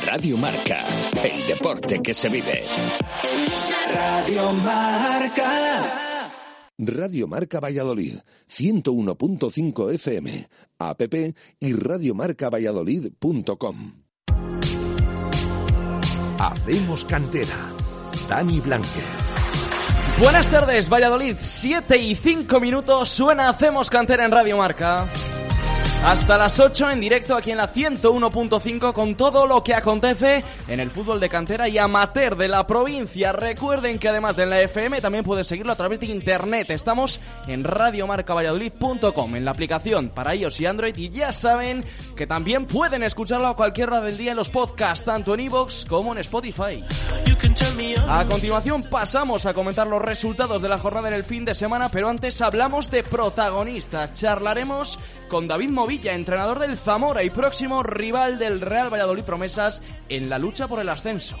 Radio Marca, el deporte que se vive. Radio Marca. Radio Marca Valladolid, 101.5 FM, app y radiomarcavalladolid.com. Hacemos cantera. Dani Blanque. Buenas tardes, Valladolid. 7 y 5 minutos. Suena Hacemos Cantera en Radio Marca. Hasta las 8 en directo aquí en la 101.5 con todo lo que acontece en el fútbol de cantera y amateur de la provincia. Recuerden que además de la FM también puedes seguirlo a través de internet. Estamos en radiomarcavalladolid.com en la aplicación para iOS y Android y ya saben que también pueden escucharlo a cualquier hora del día en los podcasts, tanto en iVoox como en Spotify. A continuación pasamos a comentar los resultados de la jornada en el fin de semana, pero antes hablamos de protagonistas. Charlaremos con David Entrenador del Zamora y próximo rival del Real Valladolid Promesas en la lucha por el ascenso.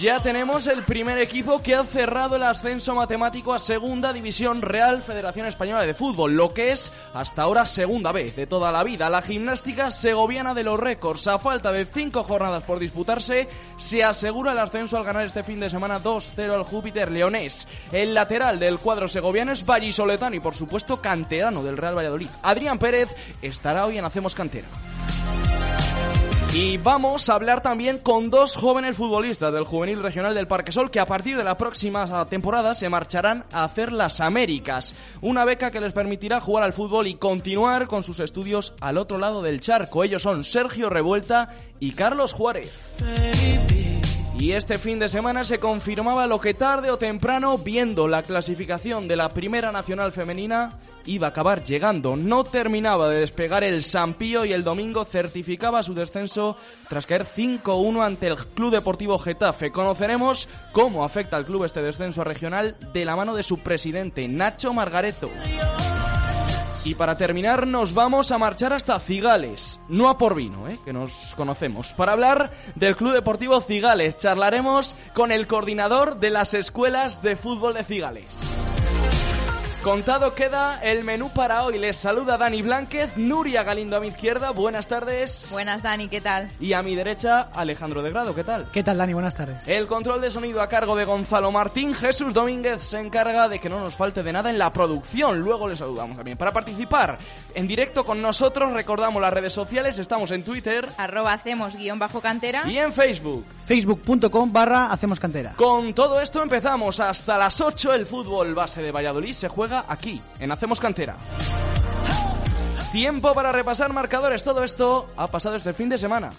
Ya tenemos el primer equipo que ha cerrado el ascenso matemático a Segunda División Real Federación Española de Fútbol, lo que es hasta ahora segunda vez de toda la vida. La gimnástica segoviana de los récords, a falta de cinco jornadas por disputarse, se asegura el ascenso al ganar este fin de semana 2-0 al Júpiter Leonés. El lateral del cuadro segoviano es vallisoletano y por supuesto canterano del Real Valladolid. Adrián Pérez estará hoy en Hacemos Cantera. Y vamos a hablar también con dos jóvenes futbolistas del Juvenil Regional del Parque Sol que a partir de la próxima temporada se marcharán a hacer las Américas, una beca que les permitirá jugar al fútbol y continuar con sus estudios al otro lado del charco. Ellos son Sergio Revuelta y Carlos Juárez. Y este fin de semana se confirmaba lo que tarde o temprano, viendo la clasificación de la Primera Nacional Femenina, iba a acabar llegando. No terminaba de despegar el Sampío y el domingo certificaba su descenso tras caer 5-1 ante el Club Deportivo Getafe. Conoceremos cómo afecta al club este descenso regional de la mano de su presidente, Nacho Margareto. Y para terminar nos vamos a marchar hasta Cigales, no a por vino, ¿eh? que nos conocemos. Para hablar del Club Deportivo Cigales, charlaremos con el coordinador de las escuelas de fútbol de Cigales. Contado queda el menú para hoy. Les saluda Dani Blánquez, Nuria Galindo a mi izquierda. Buenas tardes. Buenas, Dani, ¿qué tal? Y a mi derecha, Alejandro de Grado. ¿Qué tal? ¿Qué tal, Dani? Buenas tardes. El control de sonido a cargo de Gonzalo Martín. Jesús Domínguez se encarga de que no nos falte de nada en la producción. Luego les saludamos también. Para participar en directo con nosotros, recordamos las redes sociales. Estamos en Twitter. Arroba hacemos guion bajo cantera. Y en Facebook. Facebook.com barra hacemos cantera. Con todo esto empezamos hasta las 8. El fútbol base de Valladolid se juega aquí, en Hacemos Cantera. Tiempo para repasar marcadores. Todo esto ha pasado este fin de semana.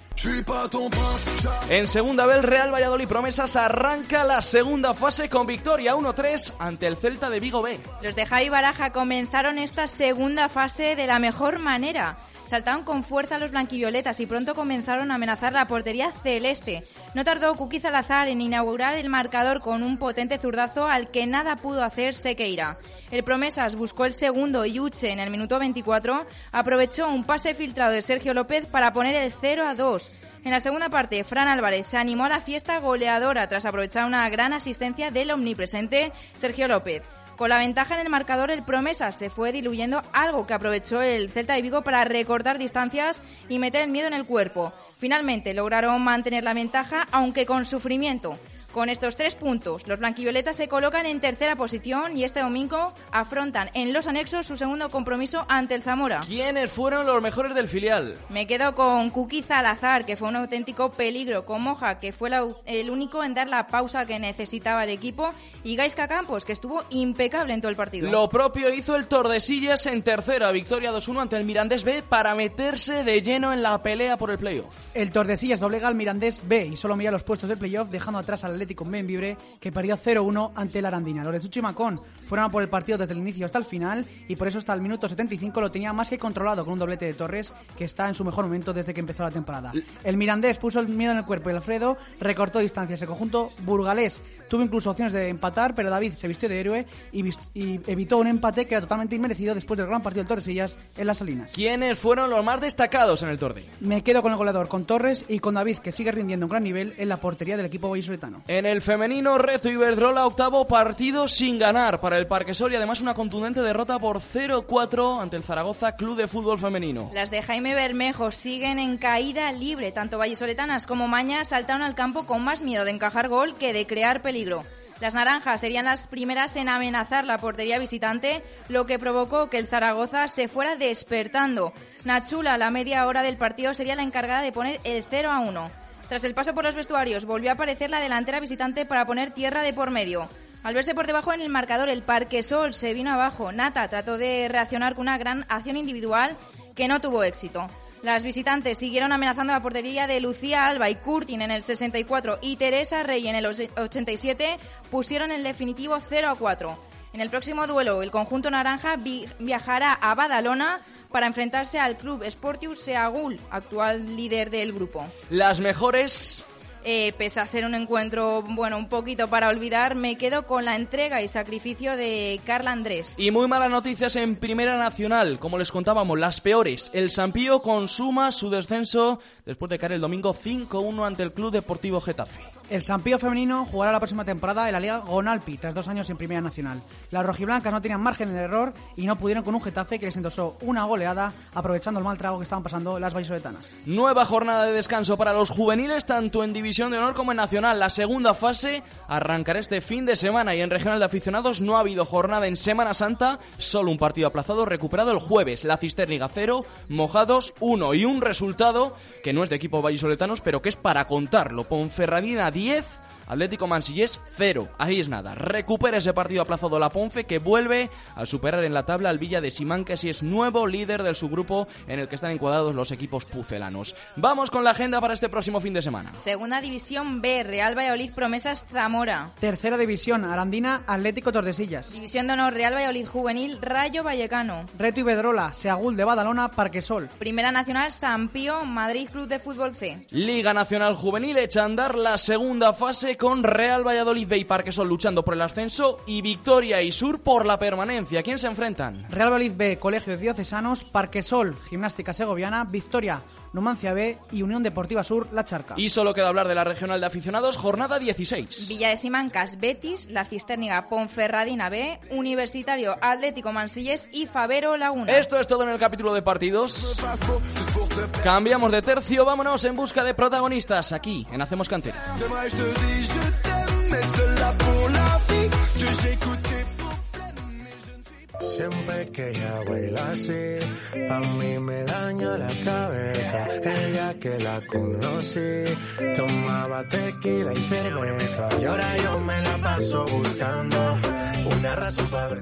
En segunda vez, Real Valladolid Promesas arranca la segunda fase con victoria 1-3 ante el Celta de Vigo B. Los de Javi Baraja comenzaron esta segunda fase de la mejor manera. Saltaron con fuerza los blanquivioletas y pronto comenzaron a amenazar la portería celeste. No tardó Kuki Salazar en inaugurar el marcador con un potente zurdazo al que nada pudo hacer Sequeira. El Promesas buscó el segundo y Uche en el minuto 24 aprovechó un pase filtrado de Sergio López para poner el 0 a 2. En la segunda parte, Fran Álvarez se animó a la fiesta goleadora tras aprovechar una gran asistencia del omnipresente Sergio López. Con la ventaja en el marcador, el Promesa se fue diluyendo, algo que aprovechó el Celta de Vigo para recortar distancias y meter el miedo en el cuerpo. Finalmente lograron mantener la ventaja, aunque con sufrimiento. Con estos tres puntos, los blanquivioletas se colocan en tercera posición y este domingo afrontan en los anexos su segundo compromiso ante el Zamora. ¿Quiénes fueron los mejores del filial? Me quedo con Kuki Salazar, que fue un auténtico peligro, con Moja, que fue la- el único en dar la pausa que necesitaba el equipo, y Gaisca Campos, que estuvo impecable en todo el partido. Lo propio hizo el Tordesillas en tercera, victoria 2-1 ante el Mirandés B para meterse de lleno en la pelea por el playoff. El Tordesillas doblega al Mirandés B y solo mira los puestos de playoff, dejando atrás al Atlético Benvibre, que perdió 0-1 ante el Arandina. Los de Tucho y Macón fueron a por el partido desde el inicio hasta el final y por eso hasta el minuto 75 lo tenía más que controlado con un doblete de Torres, que está en su mejor momento desde que empezó la temporada. El Mirandés puso el miedo en el cuerpo y Alfredo recortó distancias. El conjunto burgalés Tuvo incluso opciones de empatar, pero David se vistió de héroe y, evitó un empate que era totalmente inmerecido después del gran partido del Torresillas en las Salinas. ¿Quiénes fueron los más destacados en el torneo? Me quedo con el goleador, con Torres y con David, que sigue rindiendo un gran nivel en la portería del equipo vallisoletano. En el femenino, Reto Iberdrola, octavo partido sin ganar para el Parquesol y además una contundente derrota por 0-4 ante el Zaragoza Club de Fútbol Femenino. Las de Jaime Bermejo siguen en caída libre. Tanto vallisoletanas como Maña saltaron al campo con más miedo de encajar gol que de crear peligro las naranjas serían las primeras en amenazar la portería visitante, lo que provocó que el Zaragoza se fuera despertando. Nachula, a la media hora del partido, sería la encargada de poner el 0 a 1. Tras el paso por los vestuarios, volvió a aparecer la delantera visitante para poner tierra de por medio. Al verse por debajo en el marcador, el Parque Sol se vino abajo. Nata trató de reaccionar con una gran acción individual que no tuvo éxito. Las visitantes siguieron amenazando la portería de Lucía Alba y Curtin en el 64 y Teresa Rey en el 87 pusieron el definitivo 0 a 4. En el próximo duelo, el conjunto naranja viajará a Badalona para enfrentarse al club Sportius Seagul, actual líder del grupo. Las mejores eh, pese a ser un encuentro, bueno, un poquito para olvidar, me quedo con la entrega y sacrificio de Carla Andrés. Y muy malas noticias en Primera Nacional, como les contábamos, las peores. El Sampío consuma su descenso después de caer el domingo 5-1 ante el Club Deportivo Getafe. El Sampío femenino jugará la próxima temporada en la Liga Gonalpi, tras dos años en Primera Nacional. Las rojiblancas no tenían margen de error y no pudieron con un Getafe que les endosó una goleada, aprovechando el mal trago que estaban pasando las vallisoletanas. Nueva jornada de descanso para los juveniles, tanto en División de Honor como en Nacional. La segunda fase arrancará este fin de semana y en Regional de Aficionados no ha habido jornada en Semana Santa, solo un partido aplazado recuperado el jueves. La Cisterniga 0, Mojados 1 y un resultado que no es de equipo vallisoletanos, pero que es para contarlo. Ponferradina 10, 10 Atlético Mansillés 0. Ahí es nada. Recupera ese partido aplazado la Ponfe que vuelve a superar en la tabla al Villa de Simán, que así es nuevo líder del subgrupo en el que están encuadrados los equipos pucelanos. Vamos con la agenda para este próximo fin de semana. Segunda División B, Real Valladolid Promesas Zamora. Tercera División, Arandina Atlético Tordesillas. División de Honor, Real Valladolid Juvenil, Rayo Vallecano. Reto Ibedrola, Seagul de Badalona, Parquesol. Primera Nacional, San Pío, Madrid Club de Fútbol C. Liga Nacional Juvenil echa a andar la segunda fase con Real Valladolid B y Parquesol luchando por el ascenso y Victoria y Sur por la permanencia. ¿Quién se enfrentan? Real Valladolid B, Colegios Diocesanos, Parquesol, Gimnástica Segoviana, Victoria, Numancia B y Unión Deportiva Sur La Charca. Y solo queda hablar de la regional de aficionados, jornada 16. Villa de Simancas, Betis, La Cisterniga, Ponferradina B, Universitario Atlético Mansilles y Favero Laguna. Esto es todo en el capítulo de partidos. Cambiamos de tercio, vámonos en busca de protagonistas aquí en Hacemos Cantera. Siempre que ella la cabeza. El día que la conocí, y ahora yo me la paso buscando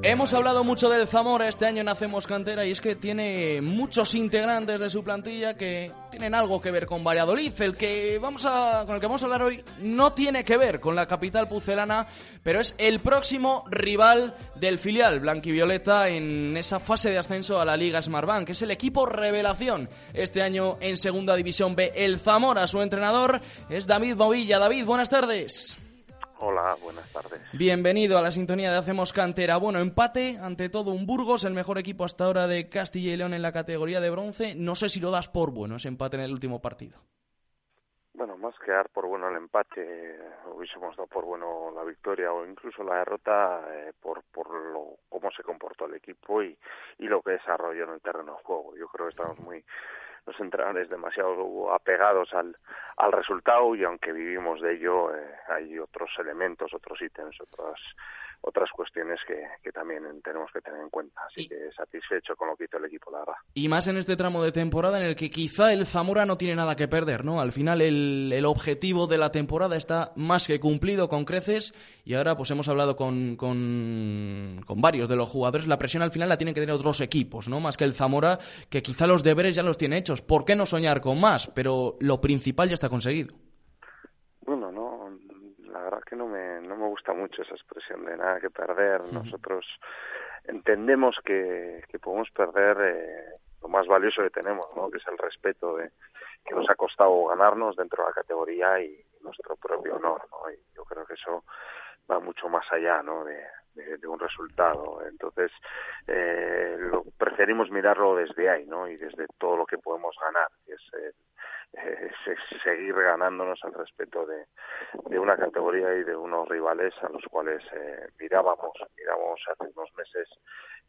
Hemos hablado mucho del Zamora este año en Hacemos Cantera y es que tiene muchos integrantes de su plantilla que tienen algo que ver con Valladolid. El que vamos a, con el que vamos a hablar hoy no tiene que ver con la capital pucelana, pero es el próximo rival del filial blanquivioleta en esa fase de ascenso a la Liga Smartbank, que es el equipo revelación este año en Segunda División B. El Zamora, su entrenador, es David Movilla. David, buenas tardes. Hola, buenas tardes. Bienvenido a la sintonía de Hacemos Cantera. Bueno, empate ante todo un Burgos, el mejor equipo hasta ahora de Castilla y León en la categoría de bronce. No sé si lo das por bueno ese empate en el último partido. Bueno, más que dar por bueno el empate, hubiésemos dado por bueno la victoria o incluso la derrota eh, por, por lo, cómo se comportó el equipo y, y lo que desarrolló en el terreno de juego. Yo creo que estamos muy los entrenadores demasiado apegados al, al resultado y aunque vivimos de ello eh, hay otros elementos, otros ítems, otras otras cuestiones que, que, también tenemos que tener en cuenta. Así que satisfecho con lo que hizo el equipo, la verdad. Y más en este tramo de temporada en el que quizá el Zamora no tiene nada que perder, ¿no? Al final el, el objetivo de la temporada está más que cumplido con creces y ahora pues hemos hablado con, con, con varios de los jugadores. La presión al final la tienen que tener otros equipos, ¿no? Más que el Zamora, que quizá los deberes ya los tiene hechos. ¿Por qué no soñar con más? Pero lo principal ya está conseguido. Que no me, no me gusta mucho esa expresión de nada que perder. Nosotros entendemos que, que podemos perder eh, lo más valioso que tenemos, ¿no? que es el respeto de, que nos ha costado ganarnos dentro de la categoría y nuestro propio honor. ¿no? Y yo creo que eso va mucho más allá, ¿no? De, de, un resultado. Entonces, eh, lo, preferimos mirarlo desde ahí, ¿no? Y desde todo lo que podemos ganar, que es, eh, es seguir ganándonos al respeto de, de, una categoría y de unos rivales a los cuales eh, mirábamos, mirábamos hace unos meses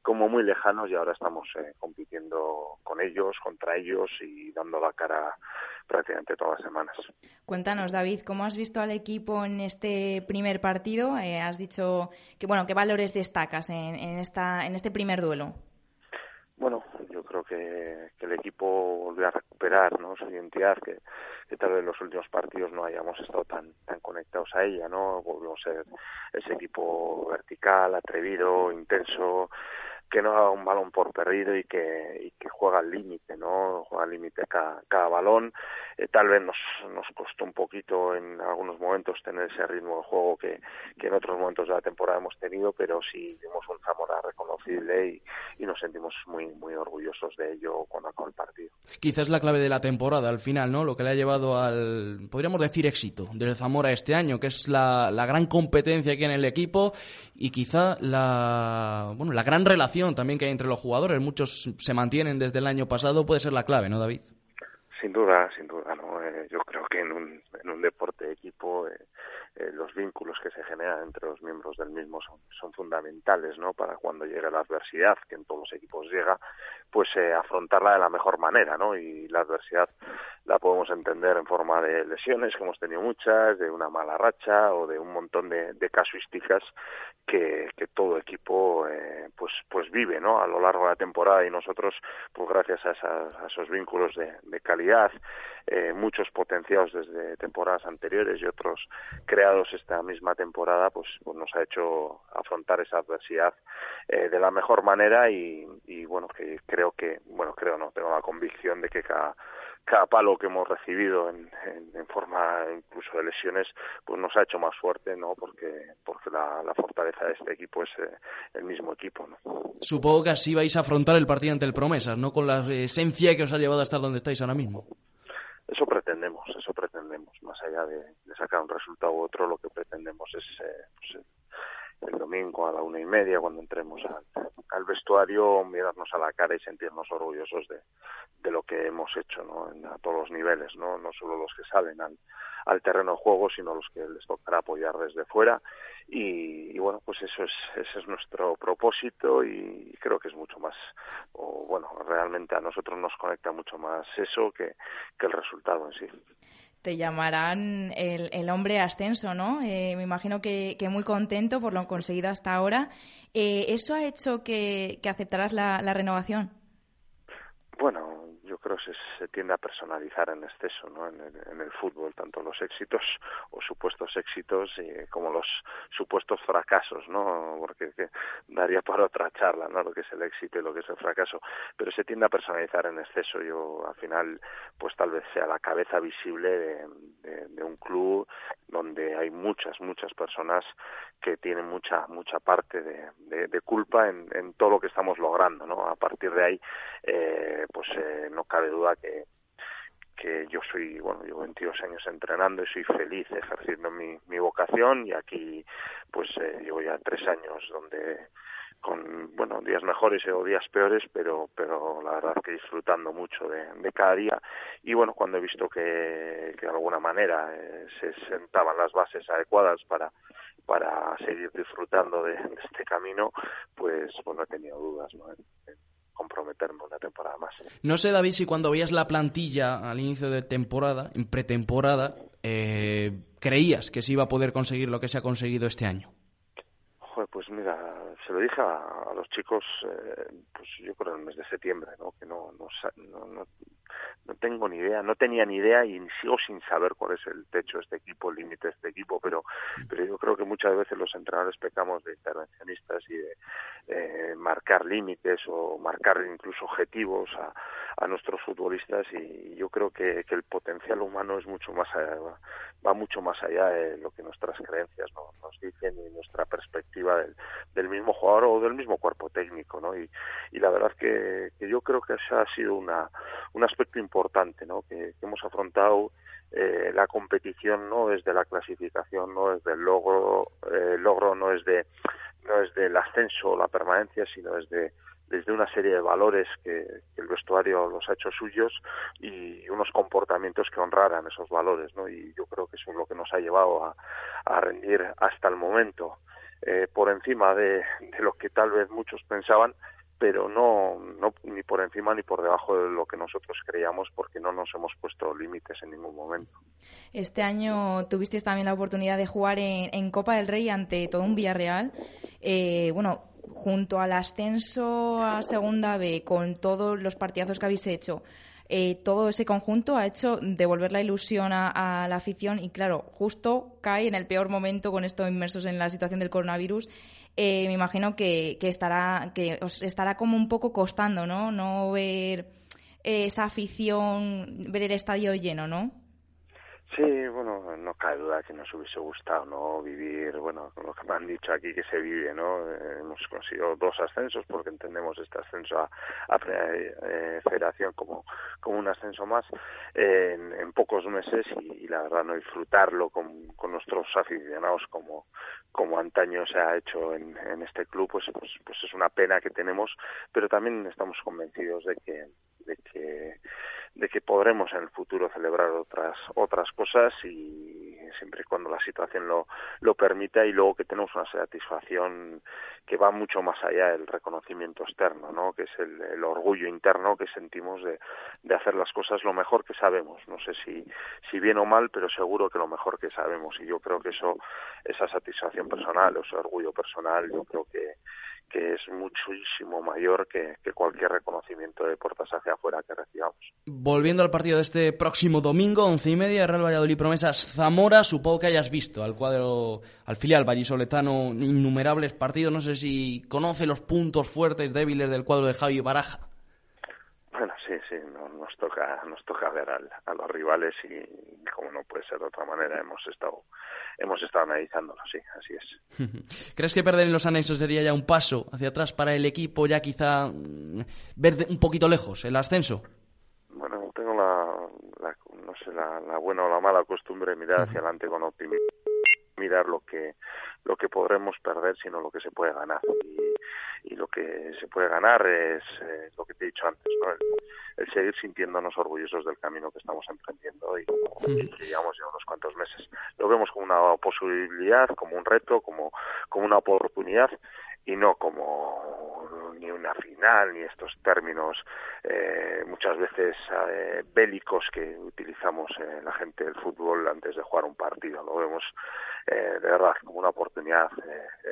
como muy lejanos y ahora estamos eh, compitiendo con ellos, contra ellos y dando la cara prácticamente todas las semanas. Cuéntanos, David, ¿cómo has visto al equipo en este primer partido? Eh, has dicho que bueno, ¿qué valores destacas en, en, esta, en este primer duelo? Bueno, yo creo que, el equipo volvió a recuperar ¿no? su identidad, que, que, tal vez en los últimos partidos no hayamos estado tan, tan conectados a ella, ¿no? Volvimos a ser ese equipo vertical, atrevido, intenso, que no haga un balón por perdido y que, y que juega al límite, ¿no? Juega al límite cada, cada balón. Eh, tal vez nos, nos costó un poquito en algunos momentos tener ese ritmo de juego que, que en otros momentos de la temporada hemos tenido, pero sí vimos un Zamora reconocible y, y nos sentimos muy, muy orgullosos de ello cuando acabó el partido. Quizás la clave de la temporada al final, ¿no? Lo que le ha llevado al, podríamos decir, éxito del Zamora este año, que es la, la gran competencia hay en el equipo y quizá la, bueno, la gran relación también que hay entre los jugadores. Muchos se mantienen desde el año pasado. Puede ser la clave, ¿no, David? Sin duda, sin duda, ¿no? Eh, yo creo que en un, en un deporte de equipo eh, eh, los vínculos que se generan entre los miembros del mismo son, son fundamentales, ¿no? Para cuando llegue la adversidad, que en todos los equipos llega, pues eh, afrontarla de la mejor manera, ¿no? Y la adversidad la podemos entender en forma de lesiones, que hemos tenido muchas, de una mala racha o de un montón de, de casuísticas que, todo equipo eh, pues pues vive, ¿no? A lo largo de la temporada y nosotros, pues gracias a, esas, a esos vínculos de, de calidad, eh, muchos potenciados desde temporadas anteriores y otros creados esta misma temporada, pues, pues nos ha hecho afrontar esa adversidad eh, de la mejor manera y, y bueno, que creo que, bueno, creo no, tengo la convicción de que cada cada palo que hemos recibido en, en, en, forma incluso de lesiones pues nos ha hecho más fuerte no porque porque la, la fortaleza de este equipo es eh, el mismo equipo no supongo que así vais a afrontar el partido ante el Promesas no con la esencia que os ha llevado a estar donde estáis ahora mismo. Eso pretendemos eso pretendemos. Más allá de, de sacar un resultado u otro lo que pretendemos es eh, pues, el domingo a la una y media cuando entremos al, vestuario mirarnos a la cara y sentirnos orgullosos de, de lo que hemos hecho ¿no? En, a todos los niveles no no solo los que salen al, al terreno de juego sino los que les tocará apoyar desde fuera. Y, y bueno pues eso es ese es nuestro propósito y creo que es mucho más o bueno realmente a nosotros nos conecta mucho más eso que, que el resultado en sí te llamarán el, el hombre ascenso, ¿no? Eh, me imagino que, que, muy contento por lo conseguido hasta ahora. Eh, ¿Eso ha hecho que, que aceptaras la, la, renovación? Bueno, yo creo que se, tiende a personalizar en exceso ¿no? en, el, en el fútbol, tanto los éxitos o supuestos éxitos eh, como los supuestos fracasos, ¿no? porque que daría para otra charla ¿no? lo que es el éxito y lo que es el fracaso, pero se tiende a personalizar en exceso. Yo al final, pues tal vez sea la cabeza visible de, un club donde hay muchas, muchas personas que tienen mucha, mucha parte de culpa en, en, todo lo que estamos logrando. ¿no? A partir de ahí, eh, pues eh, no cabe duda que que yo soy, bueno, llevo 22 años entrenando y soy feliz ejerciendo mi, mi vocación y aquí pues eh, llevo ya tres años donde con bueno días mejores o días peores pero pero la verdad que disfrutando mucho de, cada día y bueno cuando he visto que, que de alguna manera eh, se sentaban las bases adecuadas para para seguir disfrutando de, de este camino pues pues no he tenido dudas ¿no? Comprometerme una temporada más. No sé, David, si cuando veías la plantilla al inicio de temporada, en pretemporada, eh, creías que se iba a poder conseguir lo que se ha conseguido este año. Joder, pues mira, se lo dije a, a los chicos, eh, pues yo creo en el mes de septiembre, ¿no? Que no, no, no, no, no tengo ni idea, no tenía ni idea y sigo sin saber cuál es el techo de este equipo, el límite de este equipo, pero, pero yo creo que muchas veces los entrenadores pecamos de intervencionistas y de eh, marcar límites o marcar incluso objetivos a, nuestros futbolistas y yo creo que, que, el potencial humano es mucho más allá, va mucho más allá de lo que nuestras creencias ¿no? nos dicen y nuestra perspectiva del, mismo jugador o del mismo cuerpo técnico, ¿no? Y, la verdad que, que yo creo que ese ha sido una, un aspecto importante, ¿no? Que, hemos afrontado eh, la competición no es de la clasificación, no es del logro, eh, logro no es de no es del ascenso o la permanencia, sino es de desde una serie de valores que, el vestuario los ha hecho suyos y unos comportamientos que honraran esos valores, ¿no? Y yo creo que eso es lo que nos ha llevado a, a rendir hasta el momento eh, por encima de, de lo que tal vez muchos pensaban, pero no, no ni por encima ni por debajo de lo que nosotros creíamos porque no nos hemos puesto límites en ningún momento. Este año tuvisteis también la oportunidad de jugar en, Copa del Rey ante todo un Villarreal. Eh, bueno, junto al ascenso a Segunda B, con todos los partidazos que habéis hecho, eh, todo ese conjunto ha hecho devolver la ilusión a, la afición y, claro, justo cae en el peor momento con esto inmersos en la situación del coronavirus. Eh, me imagino que, estará, que os estará como un poco costando, ¿no? No ver esa afición, ver el estadio lleno, ¿no? Sí, bueno, no cabe duda que nos hubiese gustado, ¿no? Vivir, bueno, lo que me han dicho aquí que se vive, ¿no? Eh, hemos conseguido dos ascensos porque entendemos este ascenso a, a eh, Federación como, como un ascenso más en, en pocos meses y, la verdad no disfrutarlo con, con nuestros aficionados como, como antaño se ha hecho en, en este club, pues, pues, pues es una pena que tenemos, pero también estamos convencidos de que, de que de que podremos en el futuro celebrar otras otras cosas y siempre y cuando la situación lo, lo permita y luego que tenemos una satisfacción que va mucho más allá del reconocimiento externo, ¿no? que es el, el orgullo interno que sentimos de, de, hacer las cosas lo mejor que sabemos. No sé si, si bien o mal, pero seguro que lo mejor que sabemos. Y yo creo que eso, esa satisfacción personal, ese orgullo personal, yo creo que, que es muchísimo mayor que, cualquier reconocimiento de puertas hacia afuera que recibamos. Volviendo al partido de este próximo domingo, once y media, Real Valladolid Promesas Zamora, supongo que hayas visto al cuadro, al filial vallisoletano, innumerables partidos, no sé si conoce los puntos fuertes, débiles del cuadro de Javi Baraja. Bueno, sí, sí, nos toca, nos toca ver a los rivales y como no puede ser de otra manera, hemos estado, hemos estado analizándolo, sí, así es. ¿Crees que perder en los anexos sería ya un paso hacia atrás para el equipo, ya quizá mm, ver un poquito lejos el ascenso? Bueno, tengo la, no sé, la, buena o la mala costumbre de mirar hacia adelante con optimismo, mirar lo que lo que podremos perder, sino lo que se puede ganar. Y, y lo que se puede ganar es eh, lo que te he dicho antes, ¿no? El, seguir sintiéndonos orgullosos del camino que estamos emprendiendo y, que llevamos ya unos cuantos meses. Lo vemos como una posibilidad, como un reto, como, como una oportunidad y no como ni una final ni estos términos eh, muchas veces eh, bélicos que utilizamos eh, la gente del fútbol antes de jugar un partido. Lo vemos eh, de verdad como una oportunidad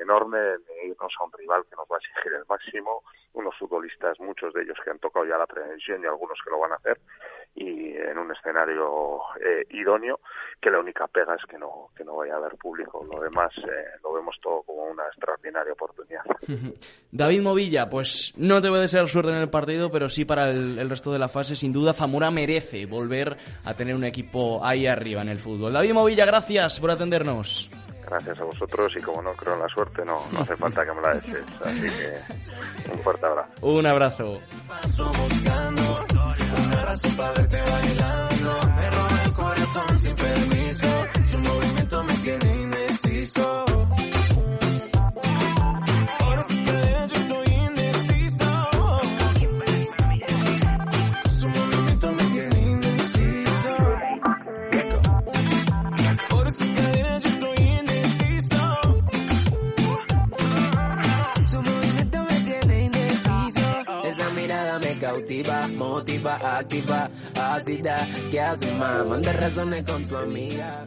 enorme de irnos a un rival que nos va a exigir el máximo, unos futbolistas, muchos de ellos que han tocado ya la prevención y algunos que lo van a hacer, y en un escenario idóneo, que la única pega es que no, que no vaya a haber público. Lo demás lo vemos todo como una extraordinaria oportunidad. David Movilla, pues no te voy a desear suerte en el partido, pero sí para el, el resto de la fase. Sin duda, Zamora merece volver a tener un equipo ahí arriba en el fútbol. David Movilla, gracias por atendernos. Gracias a vosotros y como no creo en la suerte, no, no hace falta que me la desees. Así que un fuerte abrazo. Un abrazo. Motiva, activa, ácida, que hace más, manda razones con tu amiga.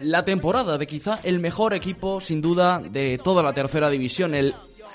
la temporada de quizá el mejor equipo, sin duda, de toda la tercera división, el,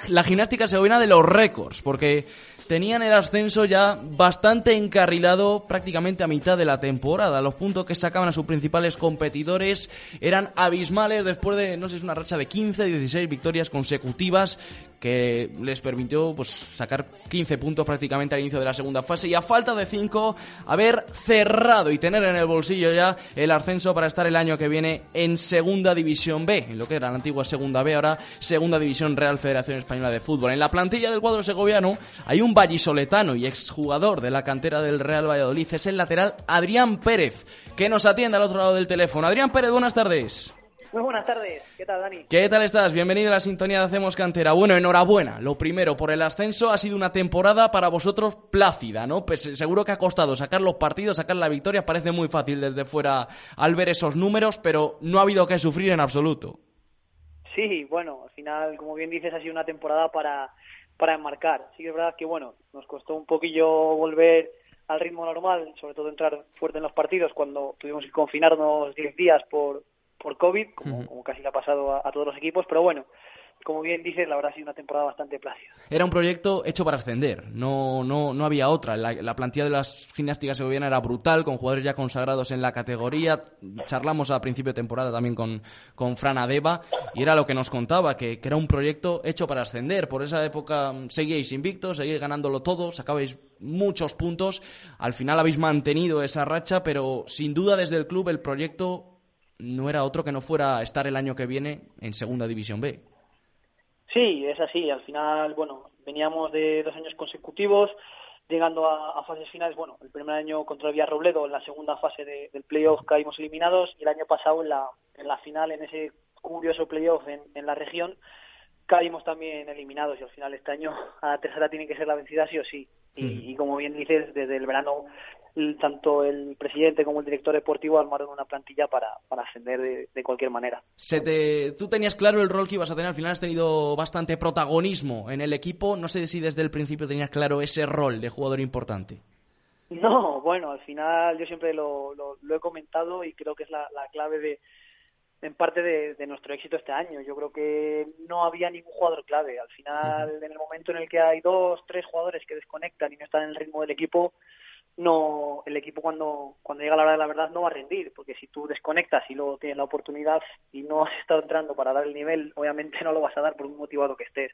la gimnástica segoviana de los récords, porque tenían el ascenso ya bastante encarrilado prácticamente a mitad de la temporada. Los puntos que sacaban a sus principales competidores eran abismales después de, no sé, es una racha de 15, 16 victorias consecutivas que les permitió pues sacar 15 puntos prácticamente al inicio de la segunda fase y a falta de 5 haber cerrado y tener en el bolsillo ya el ascenso para estar el año que viene en Segunda División B, en lo que era la antigua Segunda B, ahora Segunda División Real Federación Española de Fútbol. En la plantilla del cuadro segoviano hay un vallisoletano y exjugador de la cantera del Real Valladolid, es el lateral Adrián Pérez, que nos atiende al otro lado del teléfono. Adrián Pérez, buenas tardes. Muy buenas tardes, ¿qué tal Dani? ¿Qué tal estás? Bienvenido a la sintonía de Hacemos Cantera. Bueno, enhorabuena. Lo primero, por el ascenso ha sido una temporada para vosotros plácida, ¿no? Pues eh, seguro que ha costado sacar los partidos, sacar la victoria. Parece muy fácil desde fuera al ver esos números, pero no ha habido que sufrir en absoluto. Sí, bueno, al final, como bien dices, ha sido una temporada para, para enmarcar. Sí que es verdad que, bueno, nos costó un poquillo volver al ritmo normal, sobre todo entrar fuerte en los partidos cuando tuvimos que confinarnos 10 días por, por COVID, como, como casi le ha pasado a, a, todos los equipos, pero bueno, como bien dices, la verdad ha sido una temporada bastante plácida. Era un proyecto hecho para ascender, no, no, no había otra. La, la plantilla de las gimnásticas segovianas era brutal, con jugadores ya consagrados en la categoría. Charlamos a principio de temporada también con, con Fran Adeba, y era lo que nos contaba, que, que era un proyecto hecho para ascender. Por esa época mm, seguíais invictos, seguíais ganándolo todo, sacabais muchos puntos. Al final habéis mantenido esa racha, pero sin duda desde el club el proyecto no era otro que no fuera estar el año que viene en Segunda División B. Sí, es así. Al final, bueno, veníamos de dos años consecutivos, llegando a, a fases finales. Bueno, el primer año contra el Villarrobledo, en la segunda fase de, del playoff caímos eliminados y el año pasado en la, en la final, en ese curioso playoff en, en la región, caímos también eliminados y al final este año a la tercera tiene que ser la vencida sí o sí. Y, y, como bien dices, desde el verano tanto el presidente como el director deportivo armaron una plantilla para, para ascender de, de cualquier manera. Se te, tú tenías claro el rol que ibas a tener, al final has tenido bastante protagonismo en el equipo, no sé si desde el principio tenías claro ese rol de jugador importante. No, bueno, al final yo siempre lo, lo, lo he comentado y creo que es la, la clave de, en parte de, de, nuestro éxito este año. Yo creo que no había ningún jugador clave. Al final, en el momento en el que hay dos, tres jugadores que desconectan y no están en el ritmo del equipo, no el equipo cuando cuando llega la hora de la verdad no va a rendir porque si tú desconectas y luego tienes la oportunidad y no has estado entrando para dar el nivel obviamente no lo vas a dar por un motivado que estés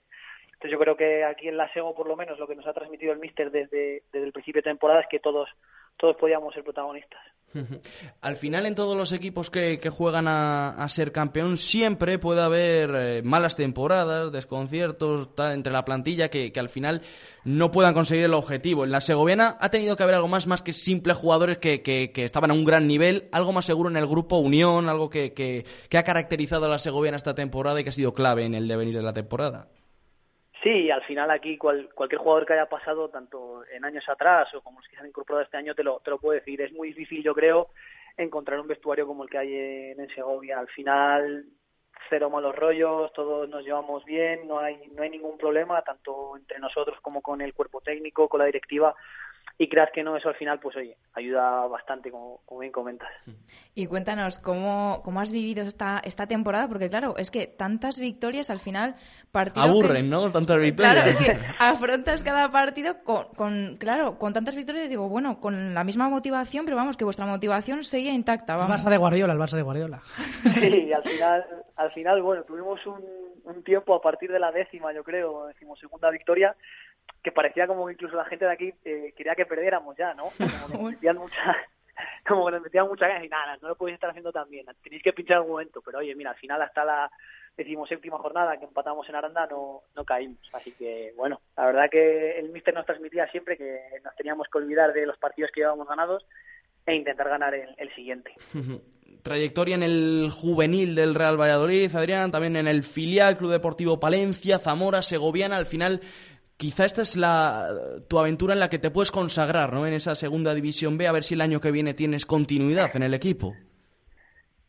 entonces yo creo que aquí en la SEGO por lo menos lo que nos ha transmitido el míster desde, desde el principio de temporada es que todos todos podíamos ser protagonistas al final en todos los equipos que, que juegan a, a, ser campeón siempre puede haber eh, malas temporadas, desconciertos entre la plantilla que, que, al final no puedan conseguir el objetivo. En la Segoviana ha tenido que haber algo más, más que simples jugadores que, que, estaban a un gran nivel, algo más seguro en el grupo Unión, algo que, que, que ha caracterizado a la Segoviana esta temporada y que ha sido clave en el devenir de la temporada. Sí, al final aquí cual, cualquier jugador que haya pasado, tanto en años atrás o como los que se han incorporado este año, te lo, te lo puedo decir. Es muy difícil, yo creo, encontrar un vestuario como el que hay en, en Segovia. Al final, cero malos rollos, todos nos llevamos bien, no hay, no hay ningún problema, tanto entre nosotros como con el cuerpo técnico, con la directiva y creas que no, eso al final, pues oye, ayuda bastante, como, como bien comentas. Y cuéntanos, ¿cómo, cómo has vivido esta, esta temporada? Porque claro, es que tantas victorias al final... Partido Aburren, que... ¿no? Tantas victorias. Claro, es que afrontas cada partido con, con, claro, con tantas victorias, digo, bueno, con la misma motivación, pero vamos, que vuestra motivación seguía intacta. Vamos. El Barça de Guardiola, el Barça de Guardiola. Sí, al final, al final bueno, tuvimos un, un tiempo a partir de la décima, yo creo, decimos segunda victoria, que parecía como incluso la gente de aquí eh, quería que perdiéramos ya, ¿no? Como que nos metían mucha, como que nos metían mucha ganas y nada, no lo podéis estar haciendo tan bien, tenéis que pinchar algún momento, pero oye, mira, al final hasta la decimoséptima jornada que empatamos en Aranda no, no caímos, así que bueno, la verdad que el míster nos transmitía siempre que nos teníamos que olvidar de los partidos que llevábamos ganados e intentar ganar el, el siguiente. Trayectoria en el juvenil del Real Valladolid, Adrián, también en el filial Club Deportivo Palencia, Zamora, Segoviana, al final quizá esta es la, tu aventura en la que te puedes consagrar, ¿no? En esa segunda división B, a ver si el año que viene tienes continuidad en el equipo.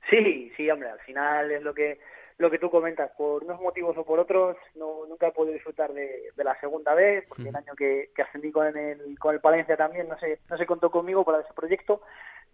Sí, sí, hombre, al final es lo que lo que tú comentas, por unos motivos o por otros, no, nunca he podido disfrutar de, la segunda vez, porque el año que, que ascendí con el, con el Palencia también no se, no se contó conmigo para ese proyecto,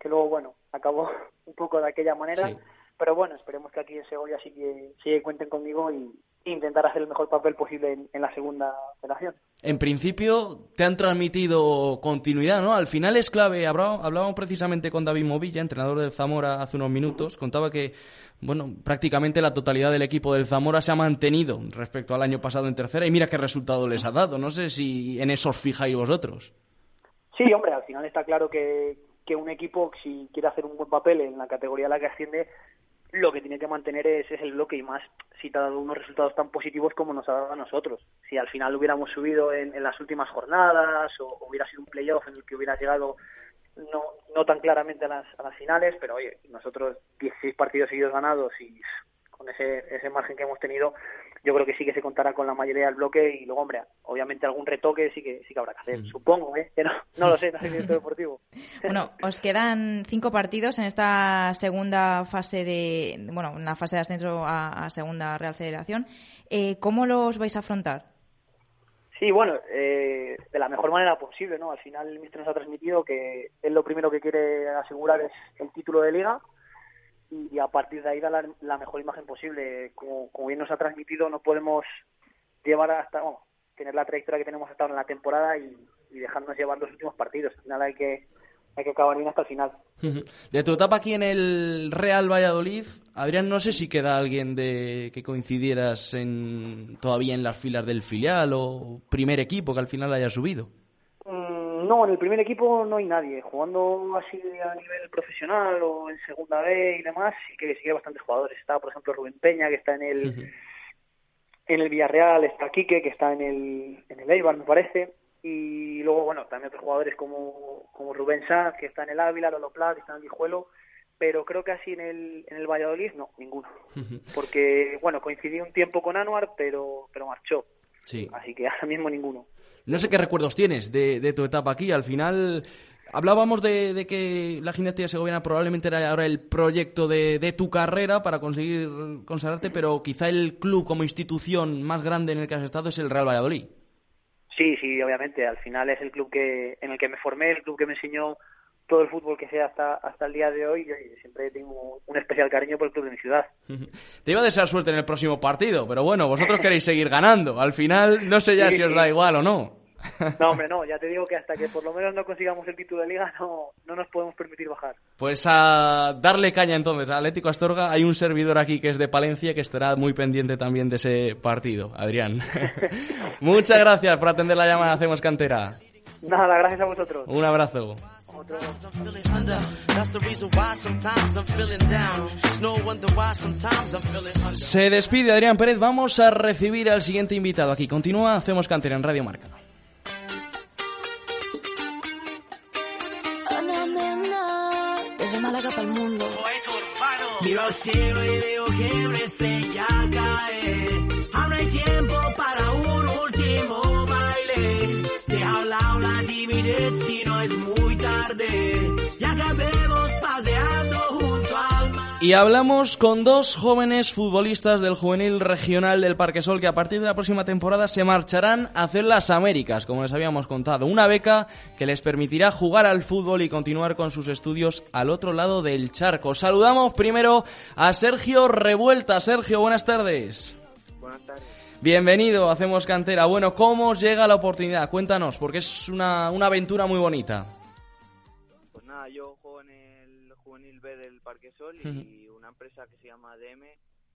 que luego, bueno, acabó un poco de aquella manera. Pero bueno, esperemos que aquí en Segovia sí que, sí cuenten conmigo y, intentar hacer el mejor papel posible en, la segunda federación. En principio te han transmitido continuidad, ¿no? Al final es clave. Hablábamos precisamente con David Movilla, entrenador del Zamora, hace unos minutos. Contaba que, bueno, prácticamente la totalidad del equipo del Zamora se ha mantenido respecto al año pasado en tercera y mira qué resultado les ha dado. No sé si en eso os fijáis vosotros. Sí, hombre, al final está claro que, que un equipo, si quiere hacer un buen papel en la categoría a la que asciende, lo que tiene que mantener es, el bloque y más si te ha dado unos resultados tan positivos como nos ha dado a nosotros. Si al final hubiéramos subido en, las últimas jornadas o, hubiera sido un playoff en el que hubiera llegado no, no tan claramente a las, a las finales, pero oye, nosotros 16 partidos seguidos ganados y con ese, ese margen que hemos tenido, yo creo que sí que se contará con la mayoría del bloque y luego, hombre, obviamente algún retoque sí que sí que habrá que hacer, supongo, ¿eh? no, lo sé, no soy director deportivo. Bueno, os quedan cinco partidos en esta segunda fase de, bueno, en la fase de ascenso a, segunda Real Federación. Eh, ¿Cómo los vais a afrontar? Sí, bueno, eh, de la mejor manera posible, ¿no? Al final el Mister nos ha transmitido que él lo primero que quiere asegurar es el título de liga, y a partir de ahí dar la, mejor imagen posible. Como, como, bien nos ha transmitido, no podemos llevar hasta, bueno, tener la trayectoria que tenemos hasta ahora en la temporada y, dejarnos llevar los últimos partidos. Al final hay que, hay que acabar bien hasta el final. De tu etapa aquí en el Real Valladolid, Adrián, no sé si queda alguien de que coincidieras en, todavía en las filas del filial o primer equipo que al final haya subido. No, en el primer equipo no hay nadie. Jugando así a nivel profesional o en segunda B y demás, sí que sigue bastantes jugadores. Está, por ejemplo, Rubén Peña, que está en el en el Villarreal, está Quique, que está en el, en el Eibar, me parece. Y luego, bueno, también otros jugadores como, como Rubén Sanz, que está en el Ávila, Lolo Plat, que está en el Guijuelo. Pero creo que así en el, en el Valladolid, no, ninguno. Porque, bueno, coincidí un tiempo con Anuar, pero, pero marchó. Sí. Así que ahora mismo ninguno. No sé qué recuerdos tienes de, tu etapa aquí. Al final, hablábamos de, que la gimnasia segoviana probablemente era ahora el proyecto de, tu carrera para conseguir consagrarte, pero quizá el club como institución más grande en el que has estado es el Real Valladolid. Sí, sí, obviamente. Al final es el club que en el que me formé, el club que me enseñó todo el fútbol que sea hasta, hasta el día de hoy y siempre tengo un especial cariño por el club de mi ciudad. Te iba a desear suerte en el próximo partido, pero bueno, vosotros queréis seguir ganando. Al final no sé ya si os da igual o no. No, hombre, no, ya te digo que hasta que por lo menos no consigamos el título de liga no, no nos podemos permitir bajar. Pues a darle caña entonces a Atlético Astorga. Hay un servidor aquí que es de Palencia que estará muy pendiente también de ese partido, Adrián. Muchas gracias por atender la llamada Hacemos Cantera. Nada, gracias a vosotros. Un abrazo. Se despide Adrián Pérez. Vamos a recibir al siguiente invitado aquí. Continúa, hacemos cantera en Radio Marca. Desde Málaga para el mundo. Miro al cielo y veo que una estrella cae. Aún hay tiempo para un último baile. La timidez si no es muy y hablamos con dos jóvenes futbolistas del juvenil regional del Parque Sol que a partir de la próxima temporada se marcharán a hacer las Américas, como les habíamos contado. Una beca que les permitirá jugar al fútbol y continuar con sus estudios al otro lado del charco. Saludamos primero a Sergio Revuelta. Sergio, buenas tardes. Buenas tardes. Bienvenido, hacemos cantera. Bueno, ¿cómo os llega la oportunidad? Cuéntanos, porque es una, una aventura muy bonita. Ah, yo juego en el juvenil B del Parque Sol y una empresa que se llama DM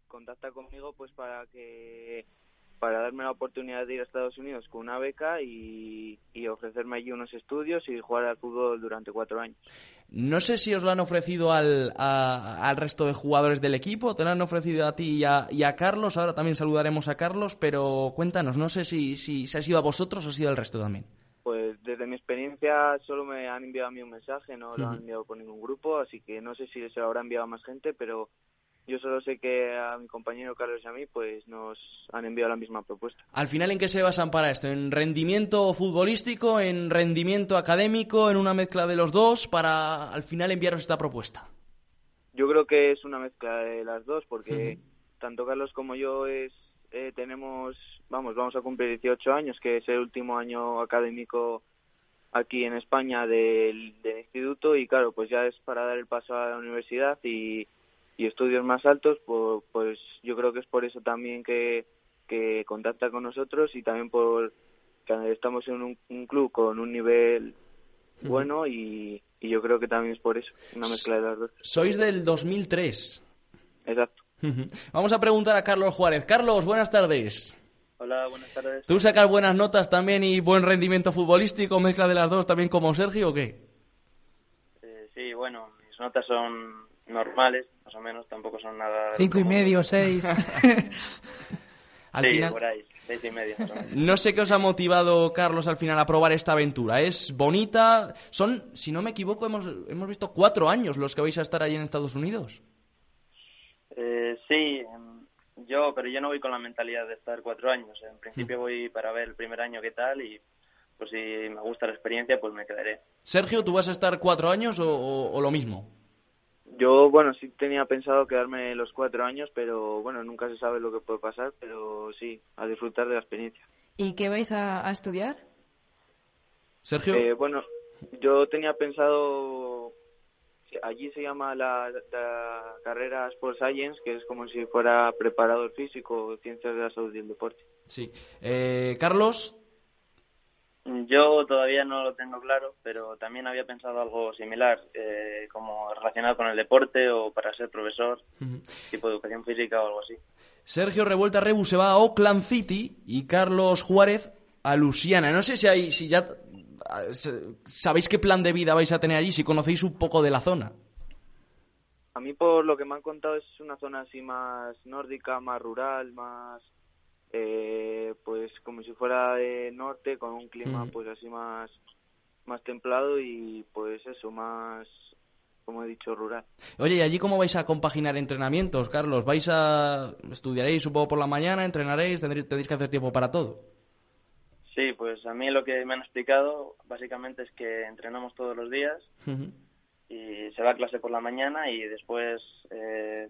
contacta conmigo pues para que para darme la oportunidad de ir a Estados Unidos con una beca y, ofrecerme allí unos estudios y jugar al fútbol durante cuatro años. No sé si os lo han ofrecido al, al resto de jugadores del equipo, te lo han ofrecido a ti y a, y a, Carlos, ahora también saludaremos a Carlos, pero cuéntanos, no sé si, si, si ha sido a vosotros o ha sido al resto también. Pues desde mi experiencia solo me han enviado a mí un mensaje, no lo han enviado por ningún grupo, así que no sé si se lo habrá enviado a más gente, pero yo solo sé que a mi compañero Carlos y a mí pues nos han enviado la misma propuesta. Al final, ¿en qué se basan para esto? ¿En rendimiento futbolístico, en rendimiento académico, en una mezcla de los dos para al final enviaros esta propuesta? Yo creo que es una mezcla de las dos porque tanto Carlos como yo es eh, tenemos, vamos, vamos a cumplir 18 años, que es el último año académico aquí en España del, del instituto y claro, pues ya es para dar el paso a la universidad y, y estudios más altos, pues, pues yo creo que es por eso también que, que contacta con nosotros y también por que estamos en un, un club con un nivel bueno y, y yo creo que también es por eso, una mezcla de las dos. Sois del 2003. Exacto. Vamos a preguntar a Carlos Juárez. Carlos, buenas tardes. Hola, buenas tardes. ¿Tú sacas buenas notas también y buen rendimiento futbolístico, mezcla de las dos también como Sergio o qué? Eh, sí, bueno, mis notas son normales, más o menos, tampoco son nada... Cinco y medio, seis. Al sí, final- por ahí, seis y medio, más o menos. No sé qué os ha motivado, Carlos, al final a probar esta aventura. Es bonita. Son, si no me equivoco, hemos, hemos visto cuatro años los que vais a estar allí en Estados Unidos. Eh, sí, em, yo, pero yo no voy con la mentalidad de estar cuatro años. En principio voy para ver el primer año qué tal y pues si me gusta la experiencia, pues me quedaré. Sergio, ¿tú vas a estar cuatro años o, o- o lo mismo? Yo, bueno, sí tenía pensado quedarme los cuatro años, pero bueno, nunca se sabe lo que puede pasar, pero sí, a disfrutar de la experiencia. ¿Y qué vais a, a estudiar? Sergio. Eh, bueno, yo tenía pensado, allí se llama la, la carrera Sport Science, que es como si fuera preparador físico ciencias de la salud y el deporte. Sí. Eh, Carlos, Yo todavía no lo tengo claro, pero también había pensado algo similar, eh, como relacionado con el deporte o para ser profesor, tipo educación física o algo así. Sergio Revuelta Rebu se va a Oakland City y Carlos Juárez a Luisiana. No sé si hay, si ya ah, se- sabéis qué plan de vida vais a tener allí, si conocéis un poco de la zona. A mí, por lo que me han contado, es una zona así más nórdica, más rural, más, eh, pues como si fuera de norte, con un clima pues así más, más templado y pues eso, más, como he dicho, rural. Oye, ¿y allí cómo vais a compaginar entrenamientos, Carlos? ¿Vais a estudiaréis supongo por la mañana, entrenaréis, tendréis, tendréis que hacer tiempo para todo? Sí, pues a mí lo que me han explicado básicamente es que entrenamos todos los días y se va a clase por la mañana y después eh,